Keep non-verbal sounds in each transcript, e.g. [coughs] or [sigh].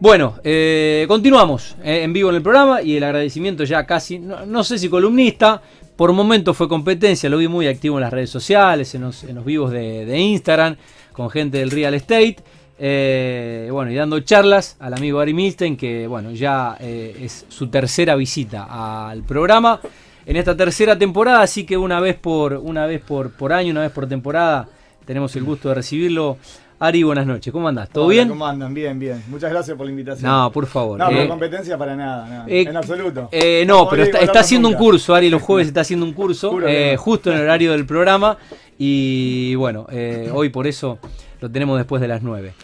Bueno, eh, continuamos eh, en vivo en el programa y el agradecimiento ya casi, no, sé si columnista, por momentos fue competencia, lo vi muy activo en las redes sociales, en los, vivos de, Instagram, con gente del real estate. Eh, bueno, y dando charlas al amigo Ari Milstein, que bueno, ya es su tercera visita al programa en esta tercera temporada, así que una vez por, una vez por, por año, una vez por temporada, tenemos el gusto de recibirlo Ari, buenas noches. ¿Cómo andás? ¿Todo bien? ¿Cómo andan? Bien, bien. Muchas gracias por la invitación. No, por favor. No, por eh, competencia para nada, eh, en absoluto. Eh, no, pero está, haciendo un curso, Ari, los jueves [laughs] está haciendo un curso, justo en el horario del programa. [laughs] Y bueno, hoy por eso lo tenemos después de las 9.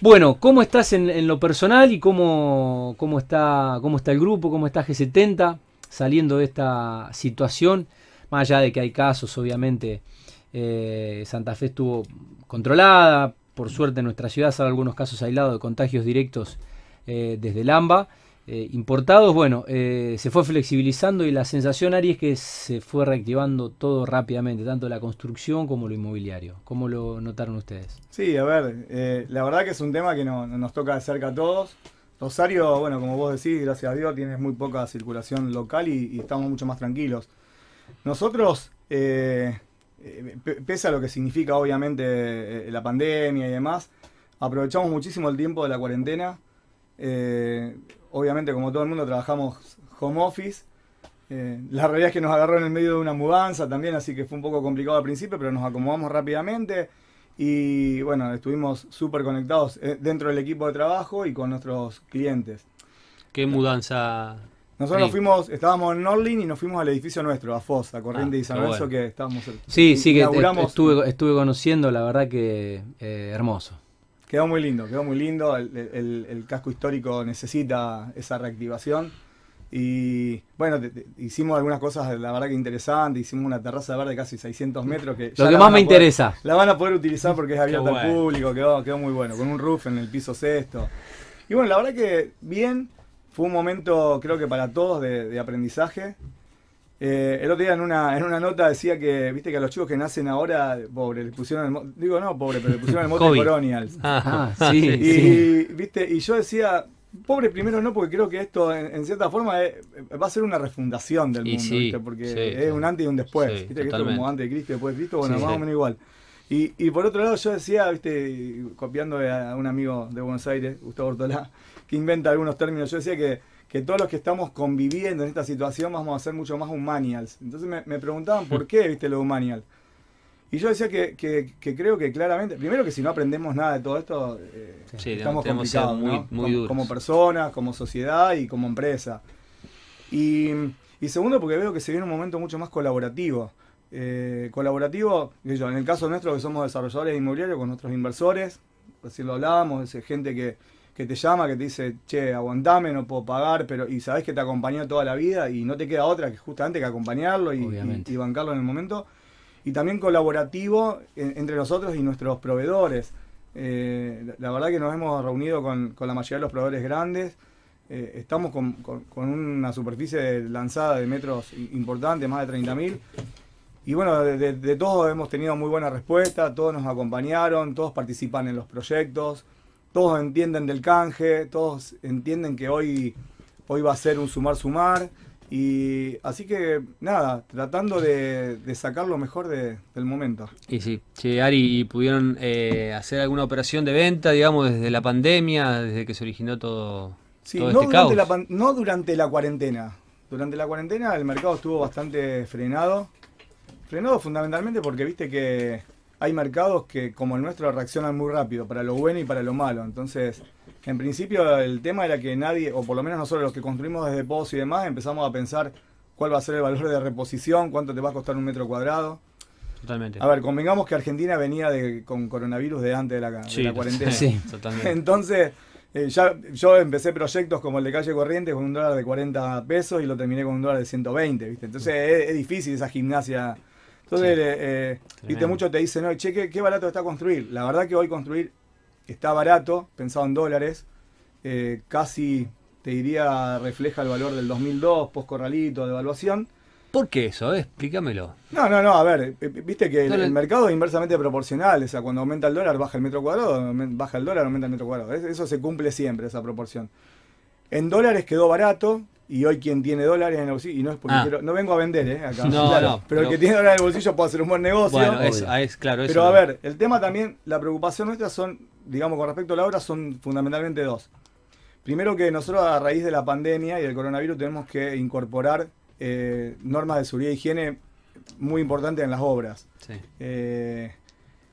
Bueno, ¿cómo estás en, lo personal y cómo, cómo, está, cómo está el grupo, cómo está G70 saliendo de esta situación? Más allá de que hay casos, obviamente, Santa Fe estuvo controlada, por suerte en nuestra ciudad, salvo algunos casos aislados de contagios directos eh, desde el AMBA. Eh, importados, bueno, eh, se fue flexibilizando y la sensación, Ari, es que se fue reactivando todo rápidamente, tanto la construcción como lo inmobiliario. ¿Cómo lo notaron ustedes? Sí, a ver, la verdad que es un tema que nos toca de cerca a todos. Rosario, bueno, como vos decís, gracias a Dios, tiene muy poca circulación local y, estamos mucho más tranquilos. Nosotros, eh, pese a lo que significa obviamente eh, la pandemia y demás, aprovechamos muchísimo el tiempo de la cuarentena. Eh, obviamente, como todo el mundo, trabajamos home office. la realidad es que nos agarró en el medio de una mudanza también, así que fue un poco complicado al principio, pero nos acomodamos rápidamente. Y bueno, estuvimos súper conectados dentro del equipo de trabajo y con nuestros clientes. ¿Qué mudanza nosotros nos fuimos, estábamos en Norlin y nos fuimos al edificio nuestro, a Foz, a Corriente y San Lorenzo, que estábamos. Sí, sí, que estuve, estuve conociendo, la verdad que eh, hermoso. Quedó muy lindo, quedó muy lindo. El, casco histórico necesita esa reactivación. Y bueno, hicimos algunas cosas, la verdad que interesantes. Hicimos una terraza verde de casi 600 metros. Que Lo que más me interesa. La van a poder utilizar porque es abierta al público, quedó, quedó muy bueno, con un roof en el piso sexto. Y bueno, la verdad que bien fue un momento, creo que para todos, de, aprendizaje. Eh, el otro día en una, en una nota decía que, viste, que a los chicos que nacen ahora, pobre, le pusieron el digo no, pobre, pero le pusieron el mote [laughs] Coronials. Ah, sí, y, viste, y yo decía, pobre primero no, porque creo que esto en, cierta forma va a ser una refundación del mundo, ¿viste? porque es un antes y un después, viste, que esto como antes de Cristo y después de Cristo, bueno, más o menos igual. Y, y por otro lado yo decía, viste, copiando a un amigo de Buenos Aires, Gustavo Ortolá, que inventa algunos términos. Yo decía que, que todos los que estamos conviviendo en esta situación vamos a ser mucho más humanials. Entonces me, preguntaban por qué, viste, lo humanial. Y yo decía que, creo que claramente, primero que si no aprendemos nada de todo esto, eh, estamos complicados, como, personas, como sociedad y como empresa. Y, segundo porque veo que se viene un momento mucho más colaborativo. Eh, colaborativo, en el caso nuestro que somos desarrolladores inmobiliarios con nuestros inversores, así lo hablábamos, es gente que, que te llama, que te dice, che, aguantame, no puedo pagar, pero y sabes que te acompañó toda la vida y no te queda otra que justamente que acompañarlo y, bancarlo en el momento. Y también colaborativo entre nosotros y nuestros proveedores. Eh, la verdad que nos hemos reunido con, la mayoría de los proveedores grandes. Eh, estamos con, una superficie lanzada de metros importante, más de 30.000. Y bueno, de, de todos hemos tenido muy buena respuesta, todos nos acompañaron, todos participan en los proyectos todos entienden del canje, todos entienden que hoy, hoy va a ser un sumar-sumar. Y así que nada, tratando de, sacar lo mejor del momento. Y sí, che, Ari, ¿pudieron eh, hacer alguna operación de venta, digamos, desde la pandemia, desde que se originó todo, sí, no, este durante La, no durante la cuarentena. Durante la cuarentena el mercado estuvo bastante frenado. Frenado fundamentalmente porque viste que hay mercados que, como el nuestro, reaccionan muy rápido, para lo bueno y para lo malo. Entonces, en principio, el tema era que nadie, o por lo menos nosotros los que construimos desde POS y demás, empezamos a pensar cuál va a ser el valor de reposición, cuánto te va a costar un metro cuadrado. Totalmente. A ver, convengamos que Argentina venía de, con coronavirus de antes de la, cuarentena. Sí, [laughs] totalmente. Entonces, eh, ya, yo empecé proyectos como el de calle corriente con un dólar de 40 pesos y lo terminé con un dólar de 120, ¿viste? Entonces es difícil esa gimnasia entonces, eh, viste, mucho te dicen, no, che, ¿qué, barato está construir. La verdad que hoy construir está barato, pensado en dólares, eh, casi te diría refleja el valor del 2002, post corralito, de evaluación. ¿Por qué eso? Eh? Explícamelo. No, no, no, a ver, viste que el, mercado es inversamente proporcional, o sea, cuando aumenta el dólar baja el metro cuadrado, baja el dólar, aumenta el metro cuadrado. Eso se cumple siempre, esa proporción. En dólares quedó barato, y hoy quien tiene dólares en el bolsillo, y no es porque ah. no vengo a vender, ¿eh? Acá. No, no, pero el que tiene dólares en el bolsillo puede hacer un buen negocio. Bueno, es, claro. Pero a ver, el tema también, la preocupación nuestra son, digamos, con respecto a la obra, son fundamentalmente dos. Primero que nosotros a raíz de la pandemia y del coronavirus tenemos que incorporar eh, normas de seguridad y higiene muy importantes en las obras. Sí. Eh,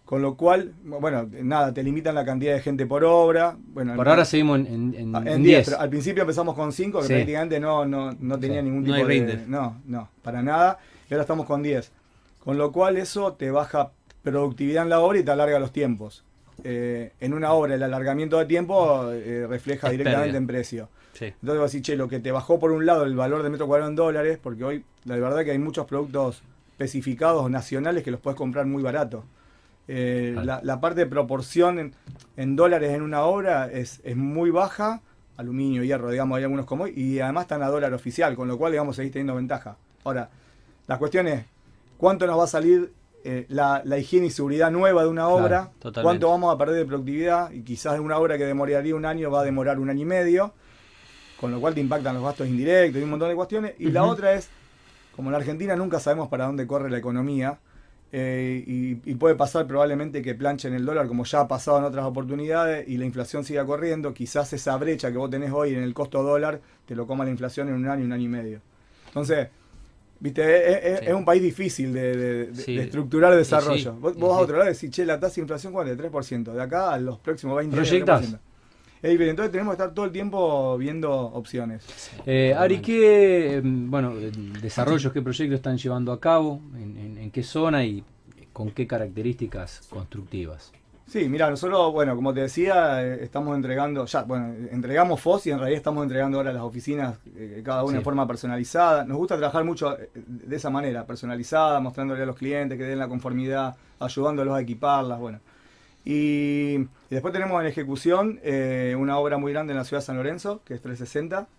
con lo cual, bueno, nada, te limitan la cantidad de gente por obra. Bueno, por ahora seguimos en, en, 10. al principio empezamos con 5, que prácticamente no, no, no tenía ningún tipo de... No, no, para nada. Y ahora estamos con 10. Con lo cual eso te baja productividad en la obra y te alarga los tiempos. Eh, en una obra el alargamiento de tiempo eh, refleja directamente en precio. Entonces vas a decir, che, lo que te bajó por un lado el valor de metro cuadrado en dólares, porque hoy la verdad que hay muchos productos especificados nacionales que los puedes comprar muy barato. Eh, la, parte de proporción en, dólares en una obra es, muy baja, aluminio, hierro, digamos, hay algunos como y además están a dólar oficial, con lo cual, digamos, seguís teniendo ventaja. Ahora, la cuestión es, ¿cuánto nos va a salir eh, la, higiene y seguridad nueva de una obra? ¿Cuánto vamos a perder de productividad? Y quizás una obra que demoraría un año va a demorar un año y medio, con lo cual te impactan los gastos indirectos y un montón de cuestiones. Y la otra es, como en la Argentina nunca sabemos para dónde corre la economía, eh, y, puede pasar probablemente que planchen el dólar como ya ha pasado en otras oportunidades y la inflación siga corriendo, quizás esa brecha que vos tenés hoy en el costo dólar te lo coma la inflación en un año, un año y medio. Entonces, viste, es, un país difícil de, estructurar el desarrollo. vos, vas a otro lado y decís, che, la tasa de inflación cuál es, 3%, de acá a los próximos 20 años. Es diferente. Entonces tenemos que estar todo el tiempo viendo opciones. Eh, Ari, ¿qué em, bueno, desarrollos, qué proyectos están llevando a cabo? ¿En, qué zona y con qué características constructivas? Sí, mira, nosotros, bueno, como te decía, eh, estamos entregando, ya, bueno, entregamos FOS y en realidad estamos entregando ahora las oficinas, eh, cada una de forma personalizada. Nos gusta trabajar mucho de esa manera, personalizada, mostrándole a los clientes que den la conformidad, ayudándolos a equiparlas, bueno. Y, después tenemos en ejecución eh, una obra muy grande en la ciudad de San Lorenzo, que es 360.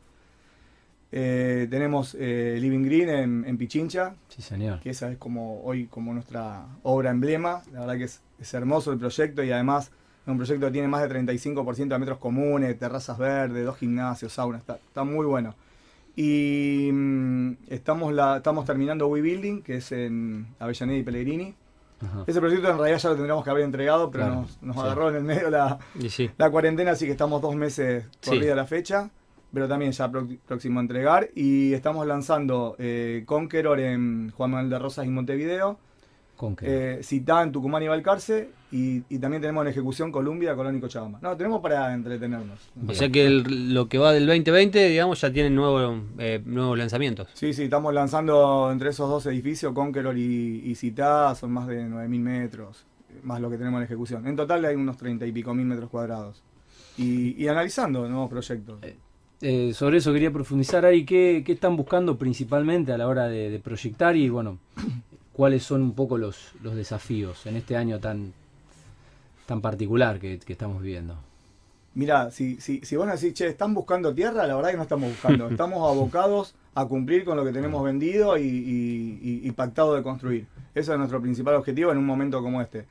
Eh, tenemos eh, Living Green en, Pichincha. Sí, señor. Que esa es como hoy como nuestra obra emblema. La verdad que es, hermoso el proyecto y además es un proyecto que tiene más de 35% de metros comunes, terrazas verdes, dos gimnasios, sauna. Está, muy bueno. Y mm, estamos, la, estamos terminando We Building, que es en Avellaneda y Pellegrini. Ese proyecto en realidad ya lo tendríamos que haber entregado, pero nos, agarró en el medio la, la cuarentena, así que estamos dos meses corrida la fecha, pero también ya próximo a entregar. Y estamos lanzando eh, Conqueror en Juan Manuel de Rosas y Montevideo, eh, Citá en Tucumán y Balcarce. Y, también tenemos en ejecución Columbia, Colónico Chabamba. No, tenemos para entretenernos. O sea que lo que va del 2020, digamos, ya tiene nuevo, eh, nuevos lanzamientos. Sí, sí, estamos lanzando entre esos dos edificios, Conqueror y, y Citá, son más de 9.000 metros, más lo que tenemos en ejecución. En total hay unos 30 y pico mil metros cuadrados. Y, analizando nuevos proyectos. Eh, eh, sobre eso quería profundizar ahí, ¿qué, ¿qué, están buscando principalmente a la hora de, de proyectar y bueno, cuáles son un poco los, los desafíos en este año tan, tan particular que, estamos viviendo. Mira, si, si, si vos decís, che, ¿están buscando tierra? La verdad que no estamos buscando. [laughs] Estamos abocados a cumplir con lo que tenemos vendido y, pactado de construir. Ese es nuestro principal objetivo en un momento como este.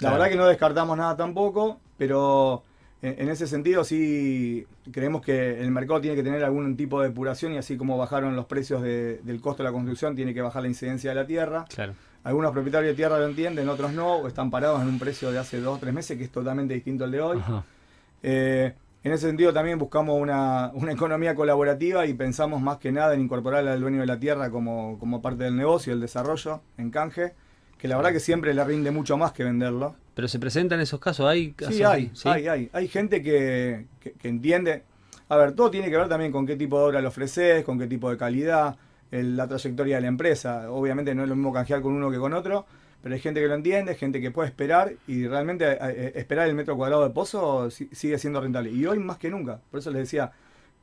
La verdad que no descartamos nada tampoco, pero en, ese sentido sí creemos que el mercado tiene que tener algún tipo de depuración y así como bajaron los precios del costo de la construcción, tiene que bajar la incidencia de la tierra. Claro. Algunos propietarios de tierra lo entienden, otros no, o están parados en un precio de hace dos o tres meses que es totalmente distinto al de hoy. Eh, en ese sentido también buscamos una, economía colaborativa y pensamos más que nada en incorporar al dueño de la tierra como, parte del negocio, el desarrollo, en canje, que la verdad que siempre le rinde mucho más que venderlo. Pero se presentan esos casos, hay Sí, hay, hay, hay. Hay gente que, que, entiende. A ver, todo tiene que ver también con qué tipo de obra le ofreces, con qué tipo de calidad la trayectoria de la empresa. Obviamente no es lo mismo canjear con uno que con otro, pero hay gente que lo entiende, gente que puede esperar y realmente eh, eh, esperar el metro cuadrado de pozo sigue siendo rentable. Y hoy más que nunca. Por eso les decía,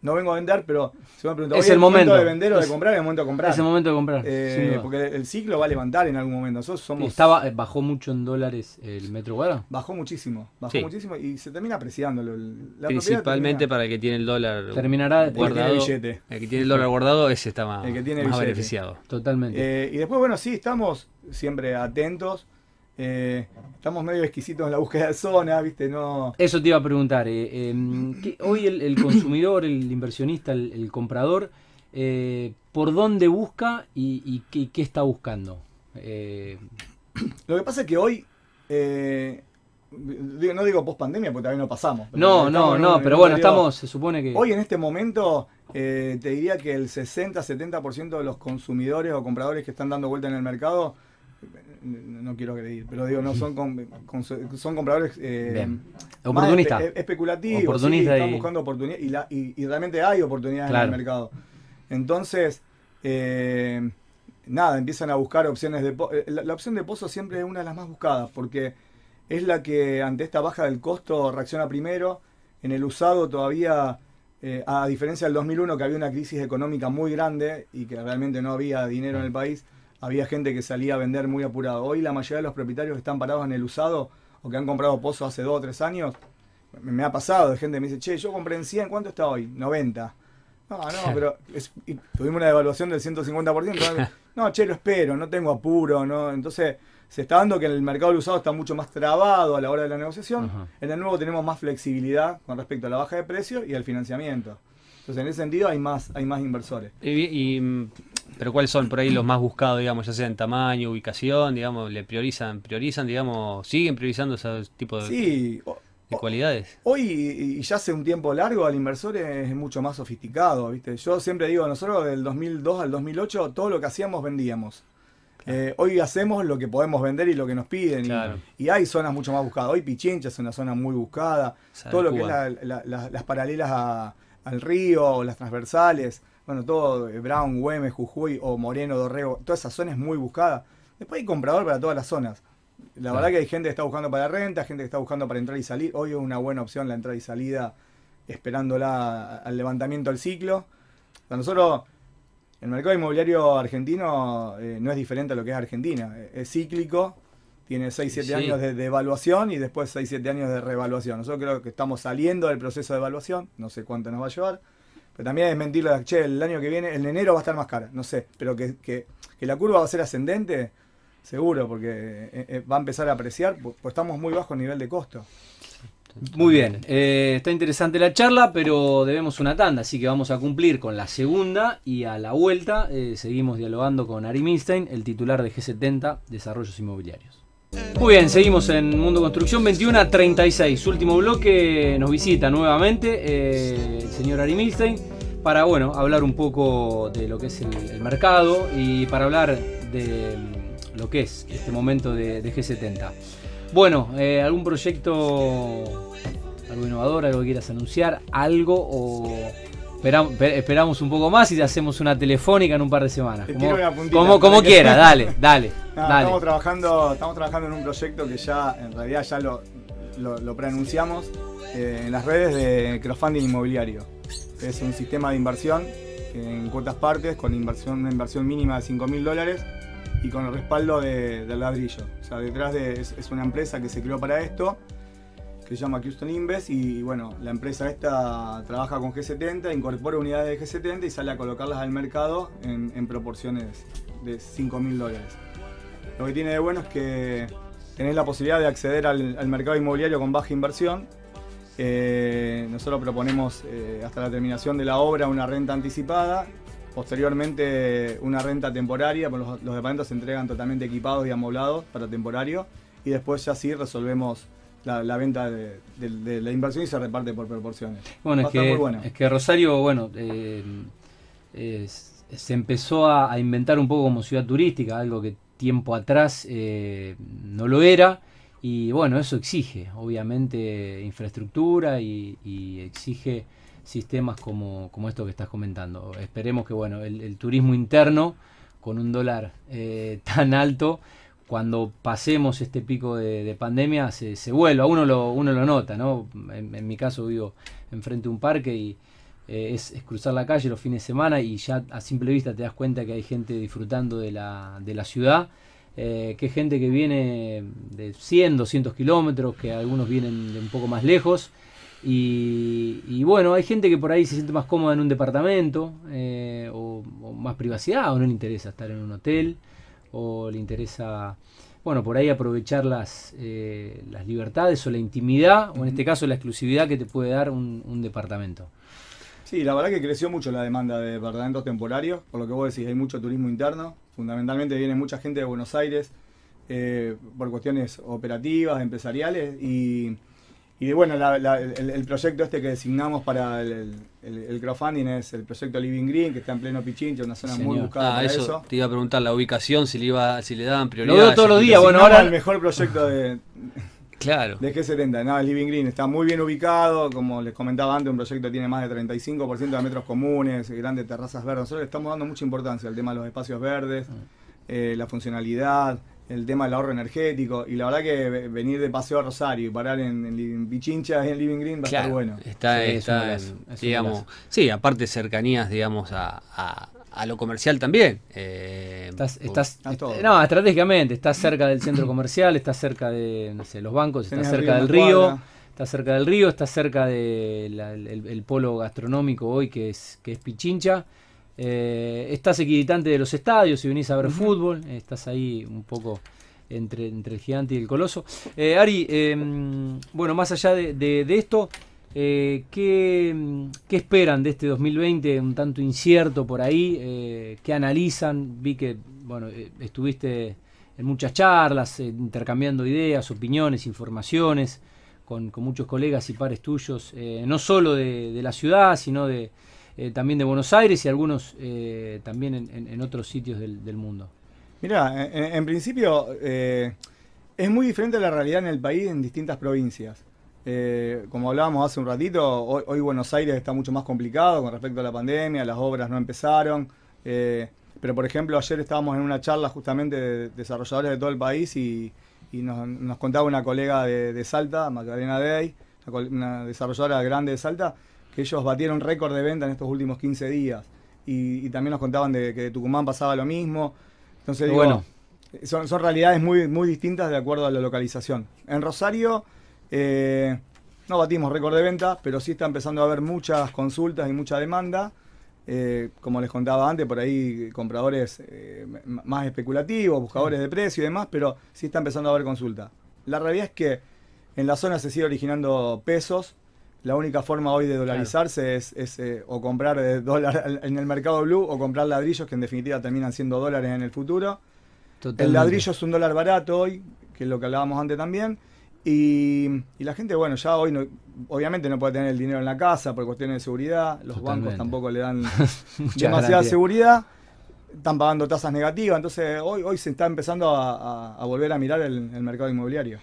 no vengo a vender, pero se me pregunta, es el momento. de vender o de comprar, es el momento de comprar. Es el momento de comprar. Eh, porque el ciclo va a levantar en algún momento. Nosotros somos... Estaba, eh, bajó mucho en dólares el metro cuadrado. Bajó muchísimo, bajó muchísimo y se termina apreciando. La Principalmente para el que tiene el dólar terminará guardado. El que, el que tiene el dólar guardado, ese está más, el que tiene más beneficiado. Totalmente. Eh, y después, bueno, sí, estamos siempre atentos. Eh, estamos medio exquisitos en la búsqueda de zona, ¿viste? No... Eso te iba a preguntar. Eh, em, hoy el, consumidor, el inversionista, el, comprador, eh, ¿por dónde busca y, qué, está buscando? Lo que pasa es que hoy, no digo post pandemia porque todavía no pasamos. No, no, no, pero bueno, estamos, se supone que... Hoy en este momento te diría que el 60-70% de los consumidores o compradores que están dando vuelta en el mercado no quiero agredir, pero digo, no son son compradores eh, oportunistas, especulativos, están buscando oportunidades y, realmente hay oportunidades en el mercado. Entonces, eh, nada, empiezan a buscar opciones de eh, la, la, opción de pozo siempre es una de las más buscadas porque es la que ante esta baja del costo reacciona primero. En el usado todavía a diferencia del 2001 que había una crisis económica muy grande y que realmente no había dinero en el país, había gente que salía a vender muy apurado. Hoy la mayoría de los propietarios que están parados en el usado o que han comprado pozos hace dos o tres años, me, ha pasado de gente que me dice, che, yo compré en 100, ¿cuánto está hoy? 90. No, no, [laughs] pero tuvimos una devaluación del 150%. [laughs] no, che, lo espero, no tengo apuro, ¿no? Entonces, se está dando que el mercado del usado está mucho más trabado a la hora de la negociación. En el nuevo tenemos más flexibilidad con respecto a la baja de precio y al financiamiento. Entonces, en ese sentido hay más, hay más inversores. y pero ¿cuáles son por ahí los más buscados, digamos, ya sea en tamaño, ubicación, digamos, le priorizan, priorizan, digamos, siguen priorizando ese tipo de, cualidades? Hoy, y ya hace un tiempo largo, al inversor es mucho más sofisticado, ¿viste? Yo siempre digo, nosotros del 2002 al 2008, todo lo que hacíamos vendíamos. Eh, hoy hacemos lo que podemos vender y lo que nos piden. Y, hay zonas mucho más buscadas. Hoy Pichincha es una zona muy buscada. todo lo que es las paralelas al río o las transversales bueno, todo eh, Brown, Güemes, Jujuy o Moreno, Dorrego, toda esa zona es muy buscada. Después hay comprador para todas las zonas. La verdad que hay gente que está buscando para renta, gente que está buscando para entrar y salir. Hoy es una buena opción la entrada y salida, esperándola al levantamiento del ciclo. Para nosotros, el mercado inmobiliario argentino eh, no es diferente a lo que es Argentina. Es cíclico, tiene 6-7 años de, de, evaluación y después 6-7 años de reevaluación. Nosotros creo que estamos saliendo del proceso de evaluación, no sé cuánto nos va a llevar pero también es mentirle, che, el año que viene, en enero va a estar más cara, no sé, pero que, que, la curva va a ser ascendente, seguro, porque eh, eh, va a empezar a apreciar, pues, estamos muy bajo nivel de costo. Muy bien, eh, está interesante la charla, pero debemos una tanda, así que vamos a cumplir con la segunda y a la vuelta seguimos dialogando con Ari Milstein, el titular de G70, Desarrollos Inmobiliarios. Muy bien, seguimos en Mundo Construcción 21 a 36. Último bloque nos visita nuevamente eh, el señor Ari Milstein para bueno, hablar un poco de lo que es el, mercado y para hablar de mm, lo que es este momento de, G70. Bueno, eh, ¿algún proyecto, algo innovador, algo que quieras anunciar, algo o esperamos un poco más y hacemos una telefónica en un par de semanas. Como, como, quiera, dale, [laughs] dale, Estamos, trabajando, estamos trabajando en un proyecto que ya, en realidad ya lo, lo, preanunciamos eh, en las redes de crowdfunding inmobiliario. Es un sistema de inversión en cuotas partes con inversión, una inversión mínima de 5 mil dólares y con el respaldo del ladrillo. O sea, detrás de, es una empresa que se creó para esto que se llama Houston Invest y bueno, la empresa esta trabaja con G70, incorpora unidades de G70 y sale a colocarlas al mercado en, proporciones de 5 mil dólares. Lo que tiene de bueno es que tenés la posibilidad de acceder al, mercado inmobiliario con baja inversión. Eh, nosotros proponemos eh, hasta la terminación de la obra una renta anticipada, posteriormente una renta temporaria, los, los departamentos se entregan totalmente equipados y amoblados para temporario y después ya sí resolvemos la, venta de, la inversión y se reparte por proporciones. Bueno, es que, es que Rosario, bueno, eh, se empezó a, inventar un poco como ciudad turística, algo que tiempo atrás eh, no lo era. Y bueno, eso exige, obviamente, infraestructura y, exige sistemas como, como, esto que estás comentando. Esperemos que bueno, el, turismo interno con un dólar eh, tan alto cuando pasemos este pico de, pandemia se, se vuelva. Uno lo, uno lo nota, ¿no? En, mi caso vivo enfrente de un parque y es, cruzar la calle los fines de semana y ya a simple vista te das cuenta que hay gente disfrutando de la, de la ciudad. que hay gente que viene de 100, 200 kilómetros, que algunos vienen de un poco más lejos. Y, bueno, hay gente que por ahí se siente más cómoda en un departamento o, o, más privacidad o no le interesa estar en un hotel o le interesa bueno, por ahí aprovechar las, eh, las libertades o la intimidad, o en este caso la exclusividad que te puede dar un, departamento. Sí, la verdad que creció mucho la demanda de departamentos temporarios, por lo que vos decís, hay mucho turismo interno, fundamentalmente viene mucha gente de Buenos Aires eh, por cuestiones operativas, empresariales, y y bueno, el, proyecto este que designamos para el, crowdfunding es el proyecto Living Green, que está en pleno Pichincha, una zona muy buscada ah, eso, Te iba a preguntar la ubicación, si le iba, si le daban prioridad. Lo veo todos los días, bueno, ahora el mejor proyecto de, [laughs] claro. de G70. No, el Living Green está muy bien ubicado, como les comentaba antes, un proyecto tiene más de 35% de metros comunes, grandes terrazas verdes. Nosotros le estamos dando mucha importancia al tema de los espacios verdes, ah. eh, la funcionalidad el tema del ahorro energético. Y la verdad que venir de Paseo a Rosario y parar en, en Pichincha, en Living Green, va a estar bueno. Está, está digamos, sí, aparte cercanías, digamos, a, a, lo comercial también. Eh, estás, estás no, estratégicamente, estás cerca del centro comercial, estás cerca de no sé, los bancos, estás cerca del río. Estás cerca del río, estás cerca del el, polo gastronómico hoy que es, que es Pichincha. Eh, estás equidistante de los estadios, si venís a ver fútbol, estás ahí un poco entre, entre el gigante y el coloso. Eh, Ari, em, bueno, más allá de, esto, eh, ¿qué, esperan de este 2020 un tanto incierto por ahí? ¿Qué analizan? Vi que bueno, estuviste en muchas charlas, intercambiando ideas, opiniones, informaciones con, muchos colegas y pares tuyos, no solo de la ciudad, sino de eh, también de Buenos Aires y algunos eh, también en, otros sitios del, mundo. Mira, en, principio eh, es muy diferente la realidad en el país en distintas provincias. como hablábamos hace un ratito, hoy, Buenos Aires está mucho más complicado con respecto a la pandemia, las obras no empezaron. pero por ejemplo, ayer estábamos en una charla justamente de desarrolladores de todo el país y, nos, contaba una colega de, Salta, Magdalena Day, una desarrolladora grande de Salta, que ellos batieron récord de venta en estos últimos 15 días. Y, también nos contaban de que de Tucumán pasaba lo mismo. Entonces, digo, bueno. son, realidades muy, muy distintas de acuerdo a la localización. En Rosario eh, no batimos récord de venta, pero sí está empezando a haber muchas consultas y mucha demanda. Eh, como les contaba antes, por ahí compradores eh, más especulativos, buscadores de precio y demás, pero sí está empezando a haber consulta. La realidad es que en la zona se sigue originando pesos, la única forma hoy de dolarizarse es, eh, o comprar eh, dólar en el mercado blue o comprar ladrillos que en definitiva terminan siendo dólares en el futuro. El ladrillo es un dólar barato hoy, que es lo que hablábamos antes también. Y, la gente, bueno, ya hoy no, obviamente no puede tener el dinero en la casa por cuestiones de seguridad. Los bancos tampoco le dan [laughs] demasiada seguridad. Están pagando tasas negativas. Entonces hoy, hoy se está empezando a, volver a mirar el, el mercado inmobiliario.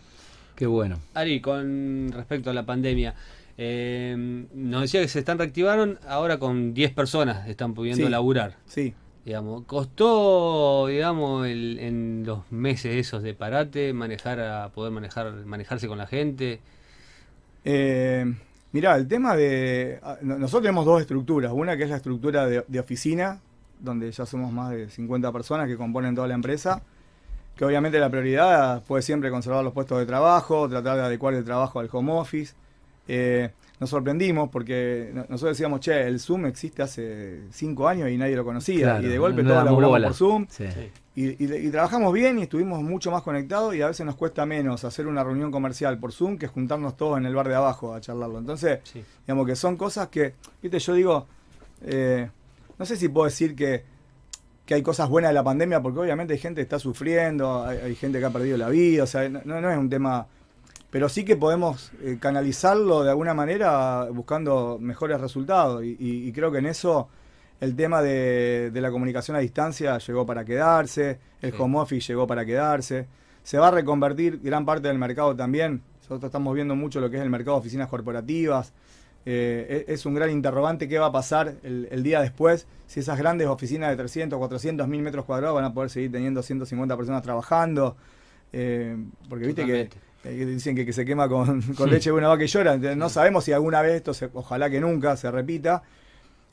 Qué bueno. Ari, con respecto a la pandemia. Eh, nos decía que se están reactivaron, ahora con 10 personas están pudiendo laburar. Sí. Digamos, ¿Costó, digamos, en los meses esos de parate manejar a poder manejar manejarse con la gente? Eh, mirá, el tema de... Nosotros tenemos dos estructuras. Una que es la estructura de, oficina, donde ya somos más de 50 personas que componen toda la empresa. Que obviamente la prioridad fue siempre conservar los puestos de trabajo, tratar de adecuar el trabajo al home office. Eh, nos sorprendimos porque nosotros decíamos, che, el Zoom existe hace cinco años y nadie lo conocía. y de golpe todos laburamos por Zoom. Y, trabajamos bien y estuvimos mucho más conectados y a veces nos cuesta menos hacer una reunión comercial por Zoom que juntarnos todos en el bar de abajo a charlarlo. Entonces, digamos que son cosas que, viste, yo digo, eh, no sé si puedo decir que, que hay cosas buenas de la pandemia porque obviamente hay gente que está sufriendo, hay, gente que ha perdido la vida, o sea, no, no es un tema pero sí que podemos eh, canalizarlo de alguna manera buscando mejores resultados. Y, creo que en eso el tema de, la comunicación a distancia llegó para quedarse, el home office llegó para quedarse. Se va a reconvertir gran parte del mercado también. Nosotros estamos viendo mucho lo que es el mercado de oficinas corporativas. Eh, e, es un gran interrogante qué va a pasar el, día después, si esas grandes oficinas de 300, 400 mil metros cuadrados van a poder seguir teniendo 150 personas trabajando. Eh, porque viste que dicen que, se quema con, [laughs] leche de una vaca y llora. No sabemos si alguna vez esto, se, ojalá que nunca, se repita.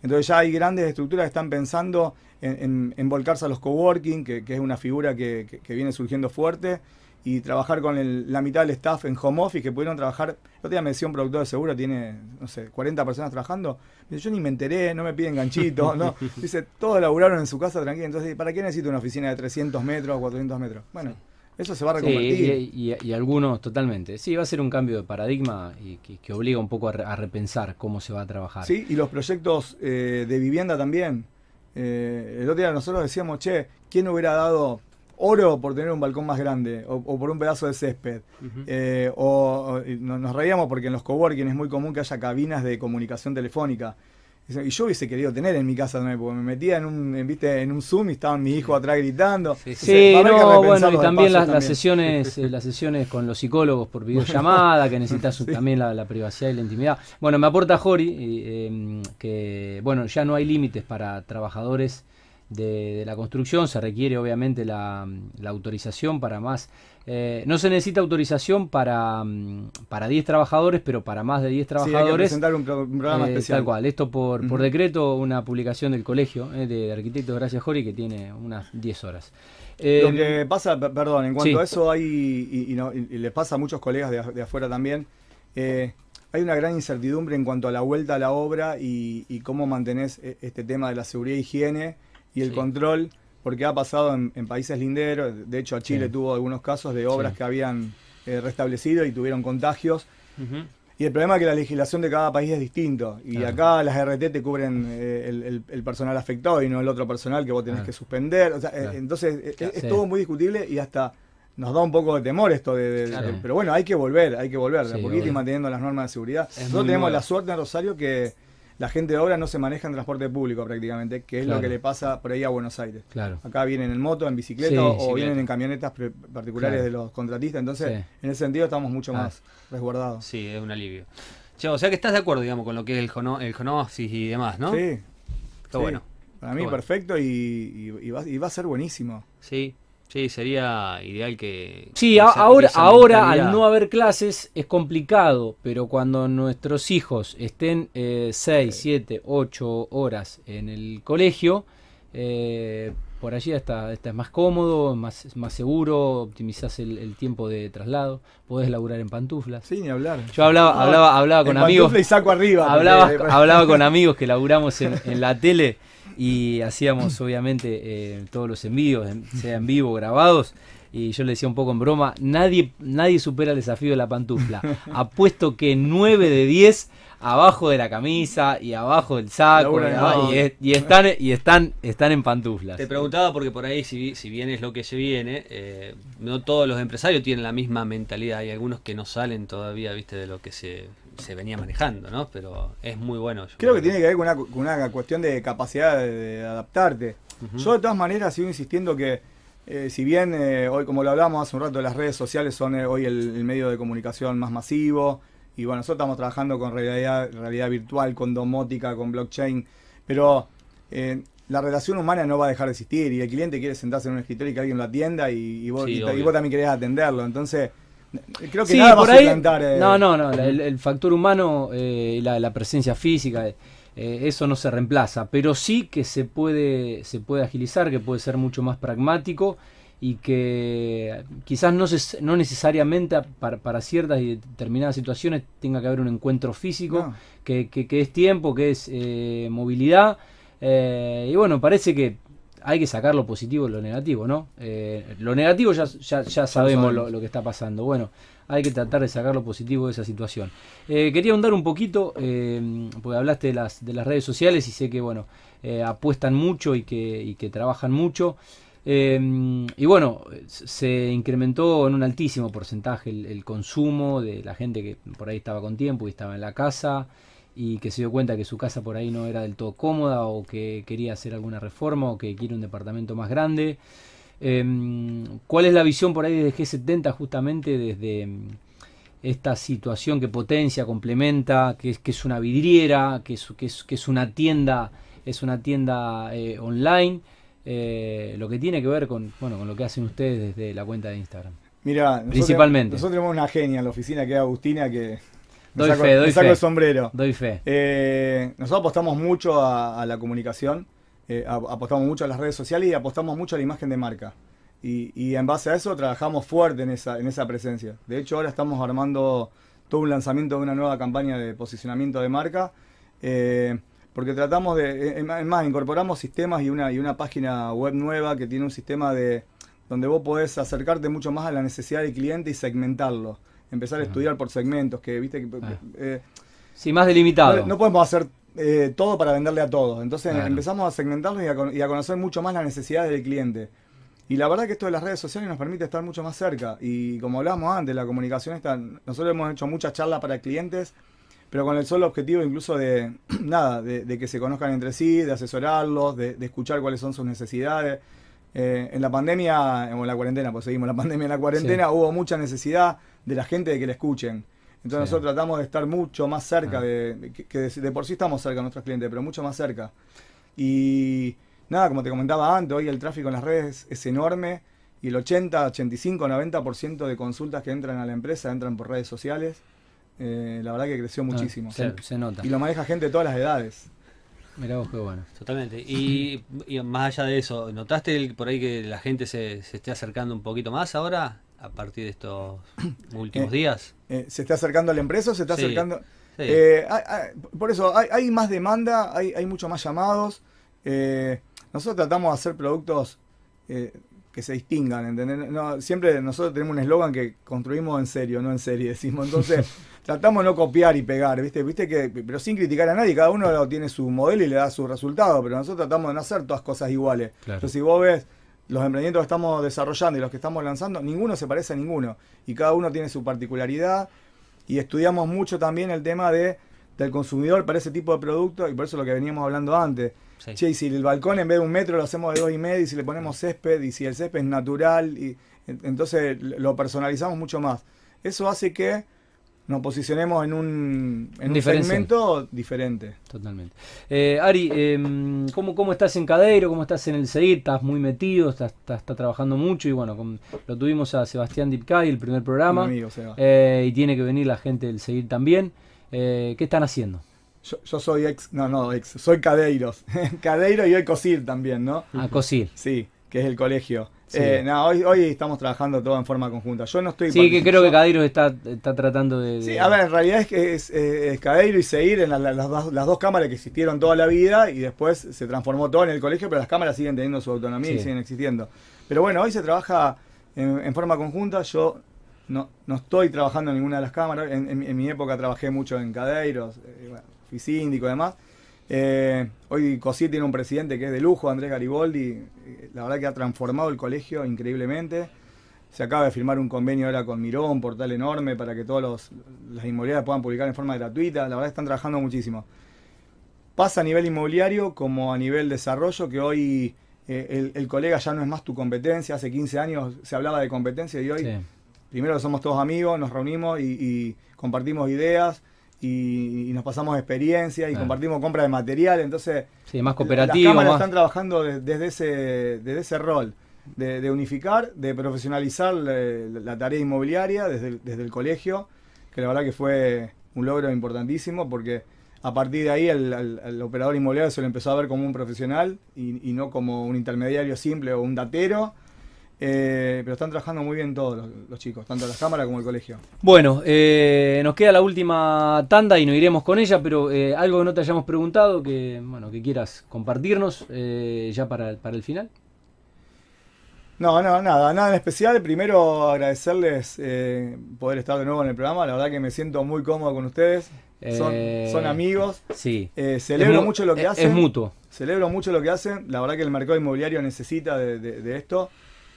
Entonces ya hay grandes estructuras que están pensando en, volcarse a los coworking, que, que es una figura que, viene surgiendo fuerte, y trabajar con la mitad del staff en home office, que pudieron trabajar. El otro día me decía un productor de seguro, tiene, no sé, 40 personas trabajando. Dice, yo ni me enteré, no me piden ganchito, [laughs] ¿no? Dice, todos laburaron en su casa tranquilo. Entonces, ¿para qué necesito una oficina de 300 metros, 400 metros? Bueno. Eso se va a reconvertir. y, algunos totalmente. Sí, va a ser un cambio de paradigma y que, obliga un poco a, repensar cómo se va a trabajar. Sí, y los proyectos eh, de vivienda también. Eh, el otro día nosotros decíamos, che, ¿quién hubiera dado oro por tener un balcón más grande o, por un pedazo de césped? Eh, o, nos reíamos porque en los coworking es muy común que haya cabinas de comunicación telefónica. Y yo hubiese querido tener en mi casa también, porque me metía en un, ¿viste? en un Zoom y estaban mis hijos atrás gritando. Sí, no, bueno, y también las, sesiones eh, las sesiones con los psicólogos por videollamada, que necesitas [laughs] también la, privacidad y la intimidad. Bueno, me aporta Jori em, que, bueno, ya no hay límites para trabajadores de, la construcción, se requiere obviamente la, la autorización para más eh, no se necesita autorización para, mm, para 10 trabajadores, pero para más de 10 trabajadores. Sí, hay que presentar un, programa eh, especial. Tal cual. Esto por, por decreto, una publicación del colegio eh, de, arquitectos Gracias Jori que tiene unas 10 horas. Lo que pasa, perdón, en cuanto a eso hay, y, les pasa a muchos colegas de, afuera también, hay una gran incertidumbre en cuanto a la vuelta a la obra y, cómo mantenés este tema de la seguridad e higiene y el control porque ha pasado en, países linderos, de hecho Chile tuvo algunos casos de obras que habían eh, restablecido y tuvieron contagios. Y el problema es que la legislación de cada país es distinto. Y acá las RT te cubren eh, el, personal afectado y no el otro personal que vos tenés que suspender. Eh, entonces es, todo muy discutible y hasta nos da un poco de temor esto de, pero bueno hay que volver hay que volver de poquito y manteniendo las normas de seguridad. Nosotros tenemos la suerte en Rosario que la gente de obra no se maneja en transporte público prácticamente, que es lo que le pasa por ahí a Buenos Aires. Claro. Acá vienen en moto, en bicicleta o vienen en camionetas particulares de los contratistas, entonces en ese sentido estamos mucho ah. más resguardados. Sí, es un alivio. o sea que estás de acuerdo, digamos, con lo que es el, jono, el y demás, ¿no? Sí. Está bueno. Para mí perfecto y, va, y va a ser buenísimo. Sí, Sí, sería ideal que... Sí, ahora, ahora al no haber clases es complicado, pero cuando nuestros hijos estén 6, 7, 8 horas en el colegio, eh, por allí está, está más cómodo, más, más seguro, optimizás el, tiempo de traslado, podés laburar en pantuflas. Sí, ni hablar. Yo hablaba, hablaba, hablaba con amigos... y saco arriba. Hablaba, hablaba con amigos que laburamos en, en la tele y hacíamos [clears throat] obviamente eh, todos los envíos, sea en vivo, grabados. Y yo le decía un poco en broma, nadie, nadie supera el desafío de la pantufla. [laughs] Apuesto que 9 de 10 abajo de la camisa y abajo del saco y, están y están están en pantuflas. Te preguntaba porque por ahí si, si bien es lo que se viene, eh, no todos los empresarios tienen la misma mentalidad. Hay algunos que no salen todavía, viste, de lo que se se venía manejando, ¿no? Pero es muy bueno. Creo que tiene que ver con una, cuestión de capacidad de, adaptarte. Yo de todas maneras sigo insistiendo que eh, si bien eh, hoy, como lo hablamos hace un rato, las redes sociales son eh, hoy el, medio de comunicación más masivo, y bueno, nosotros estamos trabajando con realidad, realidad virtual, con domótica, con blockchain, pero la relación humana no va a dejar de existir, y el cliente quiere sentarse en un escritorio y que alguien lo atienda, y, vos, y vos también querés atenderlo. Entonces, Creo que nada por ahí, eh. No, no, no. El, factor humano eh, la, presencia física, eh, eso no se reemplaza. Pero sí que se puede, se puede agilizar, que puede ser mucho más pragmático y que quizás no, no necesariamente para, ciertas y determinadas situaciones tenga que haber un encuentro físico, que, que, es tiempo, que es movilidad. y bueno, parece que hay que sacar lo positivo y lo negativo, ¿no? Eh, lo negativo ya, ya, sabemos lo, que está pasando. Bueno, hay que tratar de sacar lo positivo de esa situación. Eh, quería ahondar un poquito, eh, porque hablaste de las, de las redes sociales y sé que, bueno, apuestan mucho y que, y que trabajan mucho. y bueno, se incrementó en un altísimo porcentaje el, consumo de la gente que por ahí estaba con tiempo y estaba en la casa y que se dio cuenta que su casa por ahí no era del todo cómoda o que quería hacer alguna reforma o que quiere un departamento más grande. Em, ¿Cuál es la visión por ahí de G70 justamente desde em, esta situación que potencia, complementa, que es, que es una vidriera, que es, que es, que es una tienda, es una tienda eh, online, eh, lo que tiene que ver con, bueno, con lo que hacen ustedes desde la cuenta de Instagram? Mira, principalmente. Nosotros, tenemos una genia en la oficina que es Agustina que Doy fe, doy saco el sombrero. Doy fe. Eh, nosotros apostamos mucho a, la comunicación, eh, apostamos mucho a las redes sociales y apostamos mucho a la imagen de marca. Y, en base a eso trabajamos fuerte en esa, en esa presencia. De hecho, ahora estamos armando todo un lanzamiento de una nueva campaña de posicionamiento de marca. Eh, porque tratamos de, es más, incorporamos sistemas y una, y una página web nueva que tiene un sistema de donde vos podés acercarte mucho más a la necesidad del cliente y segmentarlo. Empezar a estudiar por segmentos, que viste que... Eh, sí, más delimitado. No, podemos hacer eh, todo para venderle a todos. Entonces empezamos a segmentarlos y a, conocer mucho más las necesidades del cliente. Y la verdad que esto de las redes sociales nos permite estar mucho más cerca. Y como hablábamos antes, la comunicación está. Nosotros hemos hecho muchas charlas para clientes, pero con el solo objetivo incluso de [clears throat] nada, de, que se conozcan entre sí, de asesorarlos, de, escuchar cuáles son sus necesidades. Eh, en la pandemia, o en la cuarentena, pues seguimos la [laughs] pandemia en la cuarentena, hubo mucha necesidad de la gente de que le escuchen. Entonces nosotros tratamos de estar mucho más cerca, ah. de, que, de, por sí estamos cerca de nuestros clientes, pero mucho más cerca. Y nada, como te comentaba antes, hoy el tráfico en las redes es enorme y el 80, 85, 90% de consultas que entran a la empresa entran por redes sociales. Eh, la verdad que creció ah, muchísimo. se, nota. Y lo maneja gente de todas las edades. Mirá vos qué bueno. Totalmente. Y, más allá de eso, ¿notaste por ahí que la gente se, se esté acercando un poquito más ahora a partir de estos [coughs] últimos eh, días? Eh, ¿Se está acercando a la empresa o se está acercando? por eso, hay, hay, más demanda, hay, hay mucho más llamados. nosotros tratamos de hacer productos que se distingan, No, siempre nosotros tenemos un eslogan que construimos en serio, no en serie, decimos. Entonces, [laughs] tratamos de no copiar y pegar, ¿viste? ¿Viste que pero sin criticar a nadie, cada uno tiene su modelo y le da su resultado, pero nosotros tratamos de no hacer todas cosas iguales. Entonces, si vos ves los emprendimientos que estamos desarrollando y los que estamos lanzando, ninguno se parece a ninguno. Y cada uno tiene su particularidad. Y estudiamos mucho también el tema de del consumidor para ese tipo de producto y por eso lo que veníamos hablando antes. Che, y si el balcón en vez de un metro lo hacemos de dos y medio y si le ponemos césped y si el césped es natural, y entonces lo personalizamos mucho más. Eso hace que nos posicionemos en un, en segmento diferente. Totalmente. Eh, Ari, eh, ¿cómo, estás en Cadeiro? ¿Cómo estás en el CEIR? ¿Estás muy metido? ¿Estás, trabajando mucho? Y bueno, lo tuvimos a Sebastián Dipkay, el primer programa. Eh, y tiene que venir la gente del CEIR también. Eh, ¿Qué están haciendo? Yo, soy ex, no, no, ex, soy Cadeiros. [laughs] Cadeiro y hoy COSIR también, ¿no? Ah, COSIR. Sí, que es el colegio. Eh, no, hoy, hoy estamos trabajando todo en forma conjunta. Yo no estoy. Sí, que creo que Cadeiro está, está tratando de, Sí, a ver, en realidad es que es, eh, Cadeiro y Seguir en las, dos, cámaras que existieron toda la vida y después se transformó todo en el colegio, pero las cámaras siguen teniendo su autonomía y siguen existiendo. Pero bueno, hoy se trabaja en, forma conjunta. Yo no, no estoy trabajando en ninguna de las cámaras. En, mi época trabajé mucho en Cadeiros. Eh, fui síndico y demás. Eh, hoy COSIR tiene un presidente que es de lujo, Andrés Gariboldi. La verdad que ha transformado el colegio increíblemente. Se acaba de firmar un convenio ahora con Mirón, un portal enorme para que todas las inmobiliarias puedan publicar en forma gratuita. La verdad están trabajando muchísimo. Pasa a nivel inmobiliario como a nivel desarrollo, que hoy eh, el, colega ya no es más tu competencia. Hace 15 años se hablaba de competencia y hoy, primero somos todos amigos, nos reunimos y compartimos ideas y, nos pasamos experiencia y compartimos compra de material, entonces sí, más cooperativo. Las cámaras están trabajando desde, ese, desde ese rol, de, unificar, de profesionalizar la, tarea inmobiliaria desde el, desde el colegio, que la verdad que fue un logro importantísimo porque a partir de ahí el, operador inmobiliario se lo empezó a ver como un profesional y, y no como un intermediario simple o un datero eh, pero están trabajando muy bien todos los, chicos, tanto las cámaras como el colegio. Bueno, eh, nos queda la última tanda y nos iremos con ella, pero eh, algo que no te hayamos preguntado, que bueno, que quieras compartirnos ya para, para el final. No, no, nada, nada en especial. Primero agradecerles poder estar de nuevo en el programa. La verdad que me siento muy cómodo con ustedes. Son, amigos. Sí. celebro mucho lo que hacen. Es mutuo. Celebro mucho lo que hacen. La verdad que el mercado inmobiliario necesita de esto.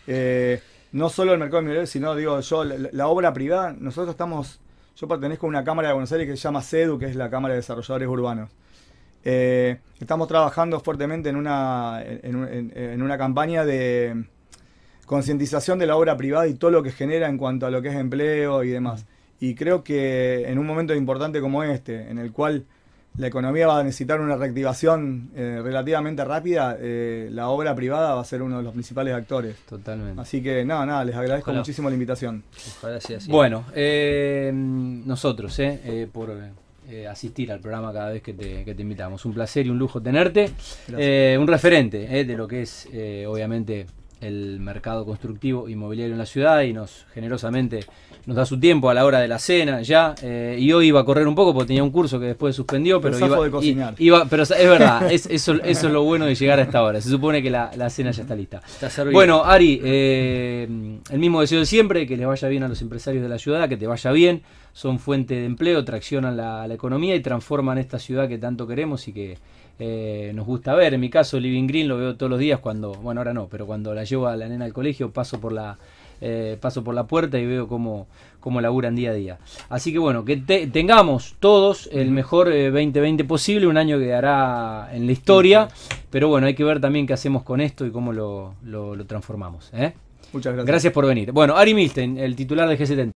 Eh, no solo el mercado inmobiliario, sino digo yo, la, obra privada, nosotros estamos, yo pertenezco a una cámara de Buenos Aires que se llama CEDU, que es la Cámara de Desarrolladores Urbanos. Eh, estamos trabajando fuertemente en una, en, una campaña de concientización de la obra privada y todo lo que genera en cuanto a lo que es empleo y demás. Y creo que en un momento importante como este, en el cual la economía va a necesitar una reactivación eh, relativamente rápida, eh, la obra privada va a ser uno de los principales actores. Totalmente. Así que nada, nada, les agradezco muchísimo la invitación. Ojalá sea así. Bueno, eh, nosotros, eh, por asistir al programa cada vez que te, que te, invitamos. Un placer y un lujo tenerte. un referente de lo que es, obviamente, el mercado constructivo inmobiliario en la ciudad y nos generosamente nos da su tiempo a la hora de la cena ya eh, y hoy iba a correr un poco porque tenía un curso que después suspendió pero iba, de cocinar. iba, pero es verdad es, eso, eso es lo bueno de llegar a esta hora se supone que la, cena ya está lista bueno Ari eh, el mismo deseo de siempre que les vaya bien a los empresarios de la ciudad que te vaya bien son fuente de empleo traccionan la, la economía y transforman esta ciudad que tanto queremos y que eh, nos gusta ver. En mi caso, Living Green lo veo todos los días cuando, bueno, ahora no, pero cuando la llevo a la nena al colegio, paso por la, eh, paso por la puerta y veo cómo, cómo laburan día a día. Así que bueno, que tengamos todos el mejor 2020 eh, posible, un año que hará en la historia, pero bueno, hay que ver también qué hacemos con esto y cómo lo, lo, transformamos. Muchas gracias. Gracias por venir. Bueno, Ari Milten, el titular de G70.